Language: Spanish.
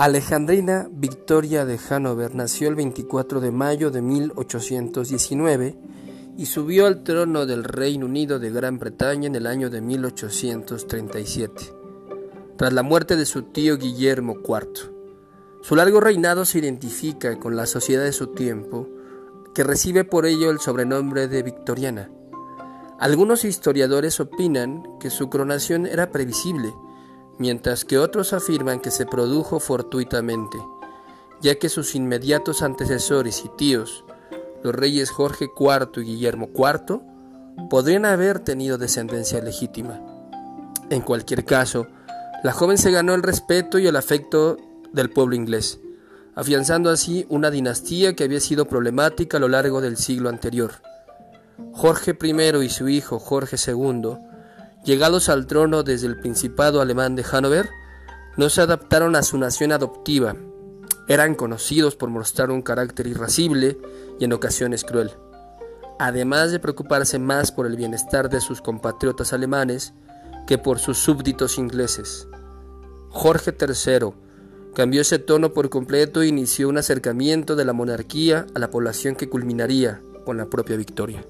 Alejandrina Victoria de Hanover nació el 24 de mayo de 1819 y subió al trono del Reino Unido de Gran Bretaña en el año de 1837, tras la muerte de su tío Guillermo IV. Su largo reinado se identifica con la sociedad de su tiempo, que recibe por ello el sobrenombre de victoriana. Algunos historiadores opinan que su coronación era previsible, mientras que otros afirman que se produjo fortuitamente, ya que sus inmediatos antecesores y tíos, los reyes Jorge IV y Guillermo IV, podrían haber tenido descendencia legítima. En cualquier caso, la joven se ganó el respeto y el afecto del pueblo inglés, afianzando así una dinastía que había sido problemática a lo largo del siglo anterior. Jorge I y su hijo Jorge II llegados al trono desde el Principado alemán de Hannover, no se adaptaron a su nación adoptiva. Eran conocidos por mostrar un carácter irascible y en ocasiones cruel. Además de preocuparse más por el bienestar de sus compatriotas alemanes que por sus súbditos ingleses. Jorge III cambió ese tono por completo e inició un acercamiento de la monarquía a la población que culminaría con la propia victoria.